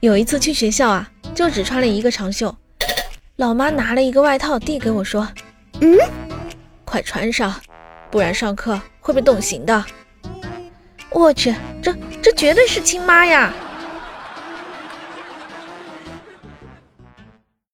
有一次去学校啊就只穿了一个长袖老妈拿了一个外套递给我说嗯快穿上不然上课会被冻醒的。我去这这绝对是亲妈呀。